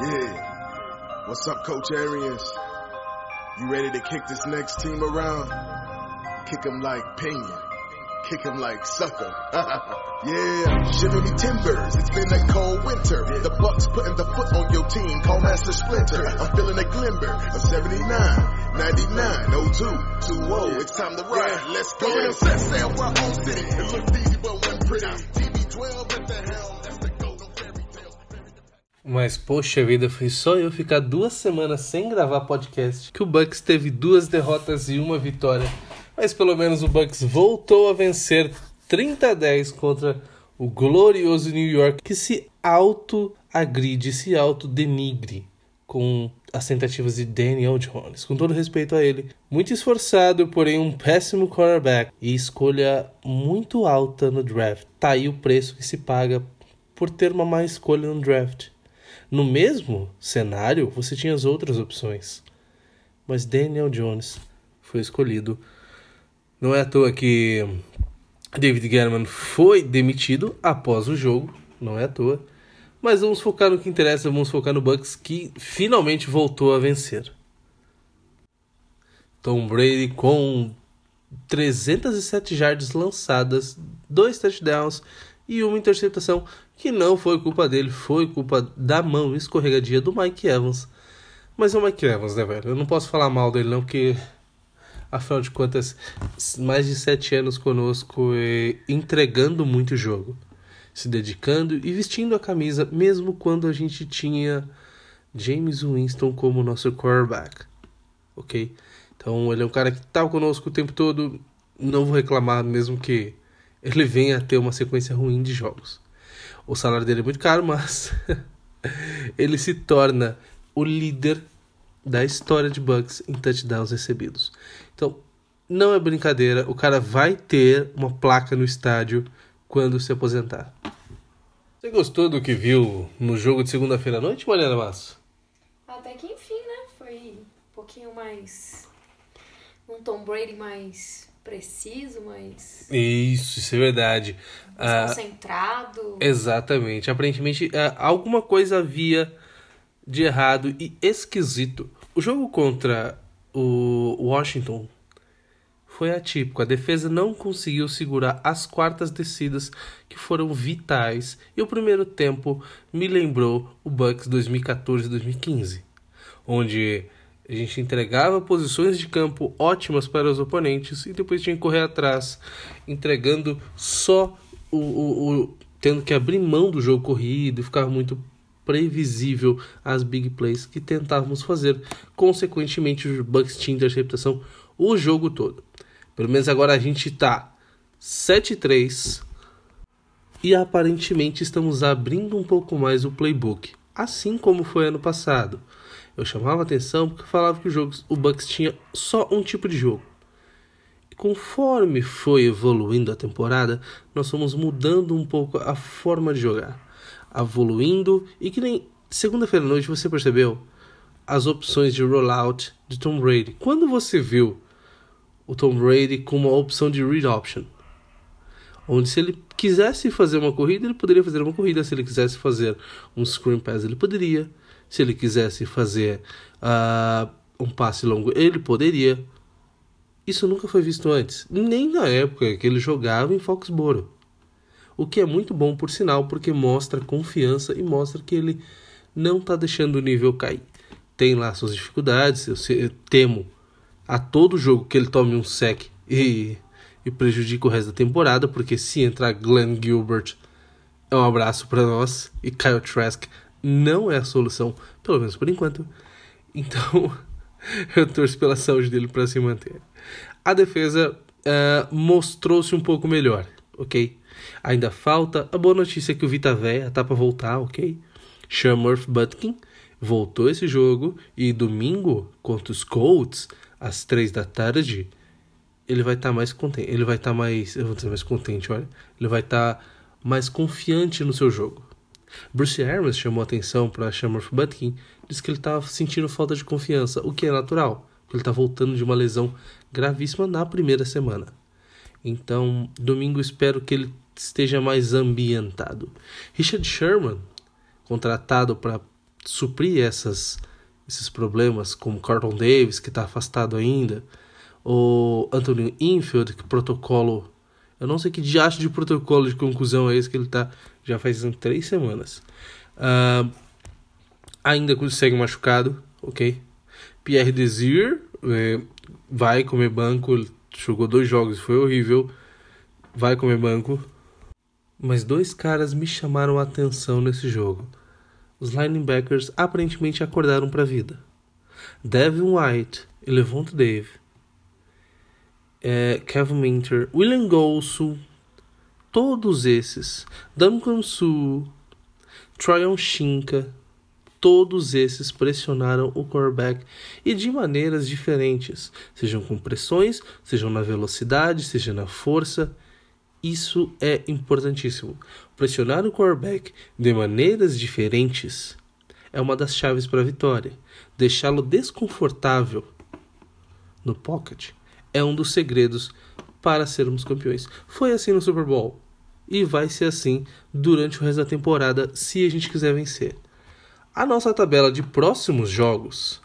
Yeah. What's up, Coach Arians? You ready to kick this next team around? Kick 'em like Pena. Kick 'em like sucker. yeah, shiver me timbers. It's been a cold winter. The Bucks putting the foot on your team. Call Master Splinter. I'm feeling a glimmer of 79, 99, 02, 20. It's time to ride. Let's go. Going set sail own city. It looks easy, but Mas poxa vida, foi só eu ficar duas semanas sem gravar podcast que o Bucks teve duas derrotas e uma vitória. Mas pelo menos o Bucks voltou a vencer 30 a 10 contra o glorioso New York, que se auto-agride, se auto-denigre com as tentativas de Daniel Jones. Com todo respeito a ele, muito esforçado, porém um péssimo quarterback e escolha muito alta no draft. Tá aí o preço que se paga por ter uma má escolha no draft. No mesmo cenário, você tinha as outras opções. Mas Daniel Jones foi escolhido. Não é à toa que David Guerrero foi demitido após o jogo, não é à toa. Mas vamos focar no que interessa, vamos focar no Bucks que finalmente voltou a vencer. Tom Brady com 307 jardas lançadas, dois touchdowns e uma interceptação que não foi culpa dele, foi culpa da mão escorregadia do Mike Evans. Mas é o Mike Evans, né, velho? Eu não posso falar mal dele não, porque afinal de contas, mais de sete anos conosco e entregando muito jogo, se dedicando e vestindo a camisa, mesmo quando a gente tinha James Winston como nosso quarterback, ok? Então ele é um cara que estava conosco o tempo todo, não vou reclamar mesmo que ele venha a ter uma sequência ruim de jogos. O salário dele é muito caro, mas ele se torna o líder da história de Bucks em touchdowns recebidos. Então, não é brincadeira, o cara vai ter uma placa no estádio quando se aposentar. Você gostou do que viu no jogo de segunda-feira à noite, Mariana Massa? Até que enfim, né? Foi um pouquinho mais. Um Tom Brady mais preciso, mais. Isso, isso é verdade. Ah, concentrado. Exatamente. Aparentemente, ah, alguma coisa havia de errado e esquisito. O jogo contra o Washington foi atípico. A defesa não conseguiu segurar as quartas descidas que foram vitais e o primeiro tempo me lembrou o Bucks 2014-2015, onde a gente entregava posições de campo ótimas para os oponentes e depois tinha que correr atrás, entregando só o, o, o- tendo que abrir mão do jogo corrido e ficava muito previsível as big plays que tentávamos fazer. Consequentemente, os Bucks tinham interceptação o jogo todo. Pelo menos agora a gente tá 7-3 e aparentemente estamos abrindo um pouco mais o playbook, assim como foi ano passado. Eu chamava atenção porque falava que o jogo, o Bucks tinha só um tipo de jogo. E conforme foi evoluindo a temporada, nós fomos mudando um pouco a forma de jogar, evoluindo e que nem segunda-feira à noite você percebeu as opções de rollout de Tom Brady. Quando você viu o Tom Brady com uma opção de read option, onde se ele quisesse fazer uma corrida, ele poderia fazer uma corrida. Se ele quisesse fazer um screen pass, ele poderia. Se ele quisesse fazer ah, um passe longo, ele poderia. Isso nunca foi visto antes, nem na época que ele jogava em Foxborough. O que é muito bom, por sinal, porque mostra confiança e mostra que ele não está deixando o nível cair. Tem lá suas dificuldades, eu, se- eu temo a todo jogo que ele tome um sec e, e prejudique o resto da temporada, porque se entrar Glenn Gilbert, é um abraço para nós, e Kyle Trask não é a solução, pelo menos por enquanto. Então, eu torço pela saúde dele para se manter. A defesa ah, mostrou-se um pouco melhor, ok? Ainda falta. A boa notícia é que o Vita Véia tá para voltar, ok? Sean Murphy Butkin voltou esse jogo e domingo contra os Colts às três da tarde ele vai estar mais contente, ele vai estar mais, eu vou dizer mais contente, olha, ele vai estar mais confiante no seu jogo. Bruce Arians chamou atenção para Murphy Butkin, disse que ele estava sentindo falta de confiança, o que é natural, porque ele está voltando de uma lesão gravíssima na primeira semana. Então, domingo espero que ele esteja mais ambientado. Richard Sherman, contratado para suprir essas, esses problemas, como Carlton Davis, que está afastado ainda, ou Anthony Infield, que protocolo. Eu não sei que diacho de protocolo de conclusão é esse que ele está já faz três semanas. Uh, ainda segue machucado, ok? Pierre Desir é, vai comer banco, jogou dois jogos, foi horrível, vai comer banco. Mas dois caras me chamaram a atenção nesse jogo. Os linebackers aparentemente acordaram para a vida. Devin White e Levante Dave. É, Kevin Minter, William Golso, todos esses, Duncan Su, Tryon Shinka, todos esses pressionaram o quarterback e de maneiras diferentes, sejam com pressões, sejam na velocidade, seja na força. Isso é importantíssimo. Pressionar o quarterback de maneiras diferentes é uma das chaves para a vitória. Deixá-lo desconfortável no pocket é um dos segredos para sermos campeões. Foi assim no Super Bowl e vai ser assim durante o resto da temporada se a gente quiser vencer. A nossa tabela de próximos jogos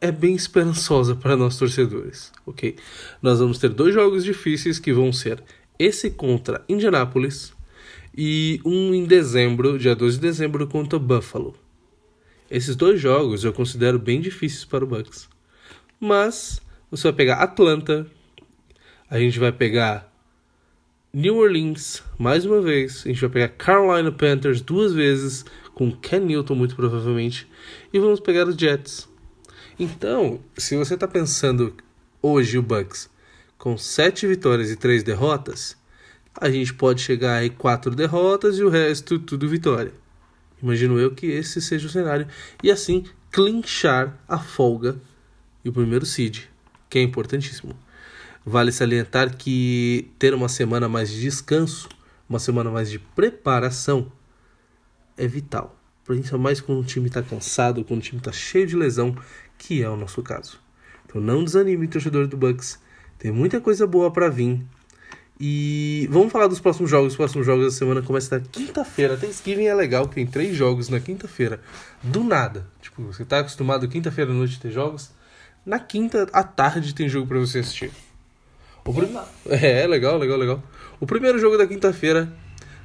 é bem esperançosa para nós torcedores, ok? Nós vamos ter dois jogos difíceis que vão ser esse contra Indianapolis e um em dezembro, dia 12 de dezembro, contra Buffalo. Esses dois jogos eu considero bem difíceis para o Bucks. Mas você vai pegar Atlanta, a gente vai pegar New Orleans mais uma vez, a gente vai pegar Carolina Panthers duas vezes com Ken Newton muito provavelmente e vamos pegar os Jets. Então, se você está pensando hoje o Bucks com sete vitórias e três derrotas, a gente pode chegar aí quatro derrotas e o resto tudo vitória. Imagino eu que esse seja o cenário e assim clinchar a folga e o primeiro seed, que é importantíssimo. Vale salientar que ter uma semana mais de descanso, uma semana mais de preparação é vital. Principalmente mais quando o time está cansado, quando o time está cheio de lesão, que é o nosso caso. Então não desanime, torcedor do Bucks. Tem muita coisa boa para vir. E vamos falar dos próximos jogos. Os próximos jogos da semana começam na quinta-feira. Thanksgiving é legal, tem três jogos na quinta-feira. Do nada. Tipo, você tá acostumado quinta-feira à noite ter jogos. Na quinta à tarde tem jogo para você assistir. O prim... É, legal, legal, legal. O primeiro jogo da quinta-feira,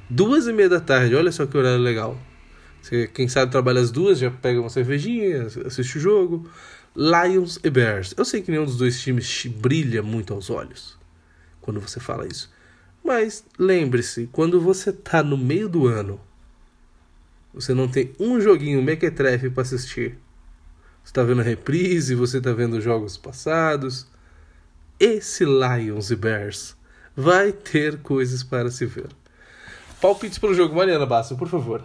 duas e meia da tarde. Olha só que horário legal. Você, quem sabe trabalha às duas, já pega uma cervejinha, assiste o jogo. Lions e Bears. Eu sei que nenhum dos dois times brilha muito aos olhos quando você fala isso. Mas lembre-se, quando você tá no meio do ano, você não tem um joguinho mequetrefe para assistir. Você tá vendo a reprise, você tá vendo jogos passados. Esse Lions e Bears vai ter coisas para se ver. Palpites para o jogo, Mariana Bassa, por favor.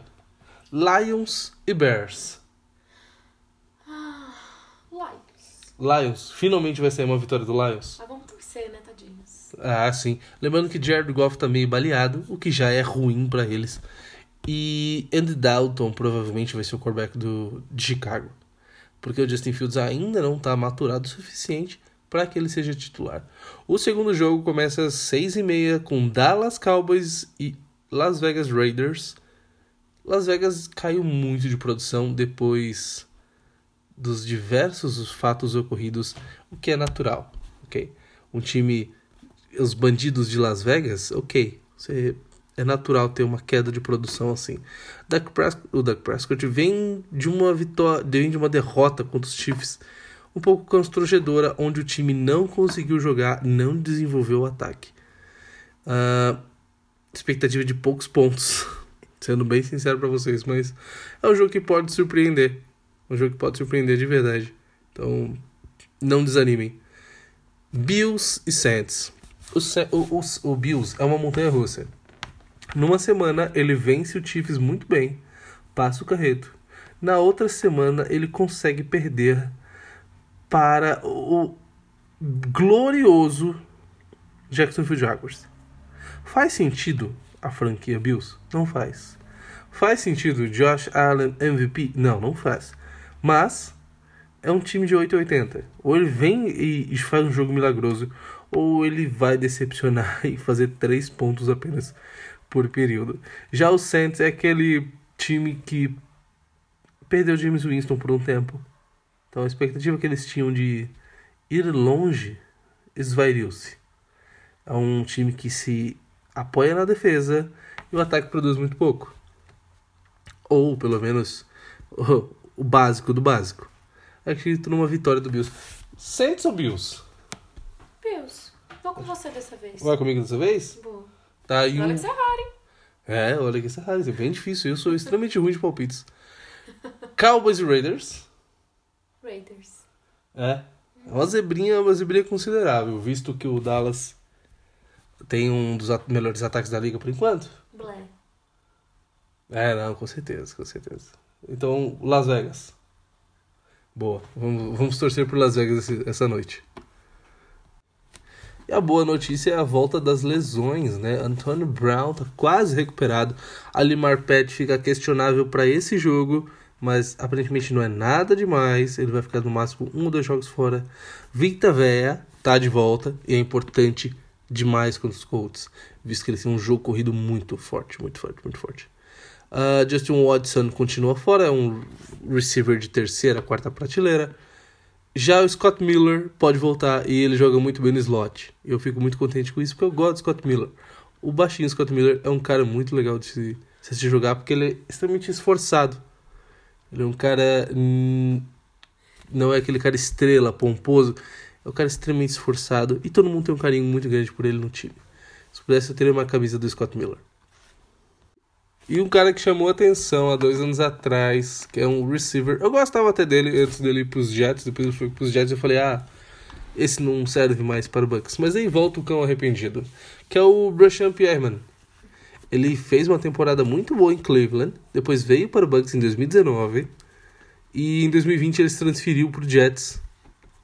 Lions e Bears. Lions. Finalmente vai sair uma vitória do Lions. Ah, vamos torcer, né, tadinhos? Ah, sim. Lembrando que Jared Goff tá meio baleado, o que já é ruim para eles. E Andy Dalton provavelmente vai ser o quarterback do, de Chicago. Porque o Justin Fields ainda não tá maturado o suficiente para que ele seja titular. O segundo jogo começa às seis e meia com Dallas Cowboys e Las Vegas Raiders. Las Vegas caiu muito de produção depois dos diversos fatos ocorridos, o que é natural, ok? Um time, os bandidos de Las Vegas, ok, você, é natural ter uma queda de produção assim. O Dak Prescott vem de uma vitória, vem de uma derrota contra os Chiefs, um pouco constrangedora, onde o time não conseguiu jogar, não desenvolveu o ataque. Uh, expectativa de poucos pontos, sendo bem sincero para vocês, mas é um jogo que pode surpreender. Um jogo que pode surpreender de verdade. Então, não desanimem. Bills e Saints. O, o, o, o Bills é uma montanha russa. Numa semana ele vence o Chiefs muito bem, passa o carreto. Na outra semana ele consegue perder para o glorioso Jacksonville Jaguars. Faz sentido a franquia Bills? Não faz. Faz sentido Josh Allen MVP? Não, não faz. Mas é um time de 880. Ou ele vem e, faz um jogo milagroso, ou ele vai decepcionar e fazer três pontos apenas por período. Já o Saints é aquele time que perdeu James Winston por um tempo. Então a expectativa que eles tinham de ir longe esvairiu-se. É um time que se apoia na defesa e o ataque produz muito pouco. Ou, pelo menos, o, o básico do básico. Acredito numa vitória do Bills. Saints ou Bills? Bills, vou com você dessa vez. Vai comigo dessa vez? Vou. Tá aí um... Olha que você é raro, hein? É, olha que isso é raro, isso é bem difícil. Eu sou extremamente ruim de palpites. Cowboys e Raiders. Raiders. É. É uma zebrinha, uma zebrinha considerável, visto que o Dallas tem um dos at- melhores ataques da liga por enquanto. Blé. É, não, com certeza, com certeza. Então, Las Vegas. Boa. Vamos, vamos torcer por Las Vegas essa noite. E a boa notícia é a volta das lesões, né? Antônio Brown tá quase recuperado. Ali Marpet fica questionável para esse jogo, mas aparentemente não é nada demais. Ele vai ficar no máximo um ou dois jogos fora. Vita Véia tá de volta e é importante demais contra os Colts, visto que ele tem um jogo corrido muito forte, muito forte, muito forte. Uh, Justin Watson continua fora, é um receiver de terceira, quarta prateleira. Já o Scott Miller pode voltar e ele joga muito bem no slot. Eu fico muito contente com isso porque eu gosto do Scott Miller. O baixinho Scott Miller é um cara muito legal de se, se assistir jogar porque ele é extremamente esforçado. Ele é um cara. hum, não é aquele cara estrela, pomposo. É um cara extremamente esforçado e todo mundo tem um carinho muito grande por ele no time. Se pudesse, eu teria uma camisa do Scott Miller. E um cara que chamou atenção há dois anos atrás, que é um receiver. Eu gostava até dele antes dele ir pros Jets, depois ele foi pros Jets eu falei, ah, esse não serve mais para o Bucks. Mas aí volta o cão arrependido, que é o Brashan Pierman. Ele fez uma temporada muito boa em Cleveland, depois veio para o Bucks em 2019 e em 2020 ele se transferiu pro Jets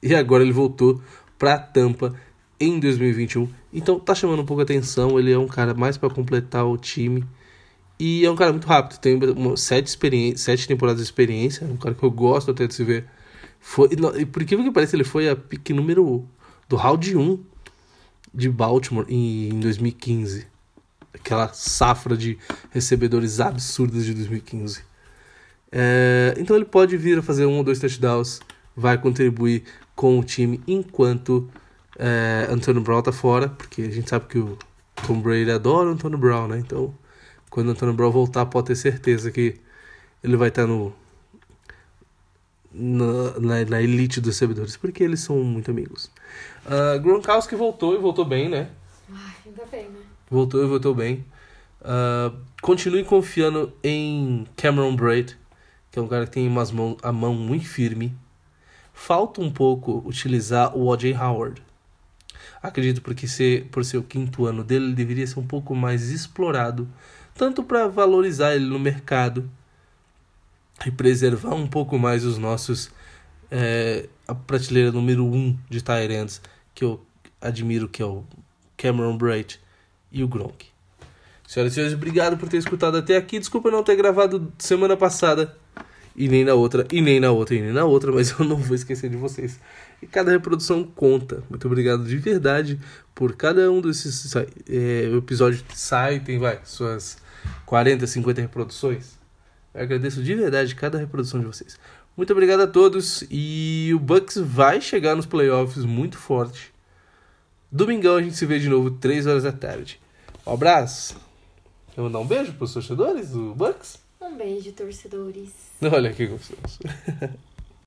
e agora ele voltou para Tampa em 2021. Então tá chamando um pouco a atenção, ele é um cara mais para completar o time. E é um cara muito rápido, tem uma, sete, sete temporadas de experiência, é um cara que eu gosto até de se ver. Foi, e por incrível que ele foi a pique número do round 1 de Baltimore em, em 2015. Aquela safra de recebedores absurdas de 2015. É, então ele pode vir a fazer um ou dois touchdowns, vai contribuir com o time enquanto é, Antônio Brown tá fora, porque a gente sabe que o Tom Brady adora o Antônio Brown, né? Então quando o Antônio Brown voltar, pode ter certeza que ele vai estar no na, na, na elite dos recebedores, porque eles são muito amigos. Uh, Gronkowski voltou e voltou bem, né? Ai, ainda bem, né? Voltou e voltou bem. Uh, continue confiando em Cameron Braid, que é um cara que tem umas mão, a mão muito firme. Falta um pouco utilizar o O.J. Howard. Acredito porque ser, por ser o quinto ano dele, ele deveria ser um pouco mais explorado, tanto para valorizar ele no mercado e preservar um pouco mais os nossos é, a prateleira número um de Tyrants que eu admiro, que é o Cameron Braid e o Gronk. Senhoras e senhores, obrigado por ter escutado até aqui. Desculpa não ter gravado semana passada. E nem na outra, e nem na outra, e nem na outra, mas eu não vou esquecer de vocês. E cada reprodução conta. Muito obrigado de verdade por cada um desses é, episódios que sai, tem vai, suas 40, 50 reproduções. Eu agradeço de verdade cada reprodução de vocês. Muito obrigado a todos e o Bucks vai chegar nos playoffs muito forte. Domingão a gente se vê de novo, 3 horas da tarde. Um abraço. Eu vou dar um beijo pros torcedores do Bucks. Um beijo, torcedores. Olha que gostoso.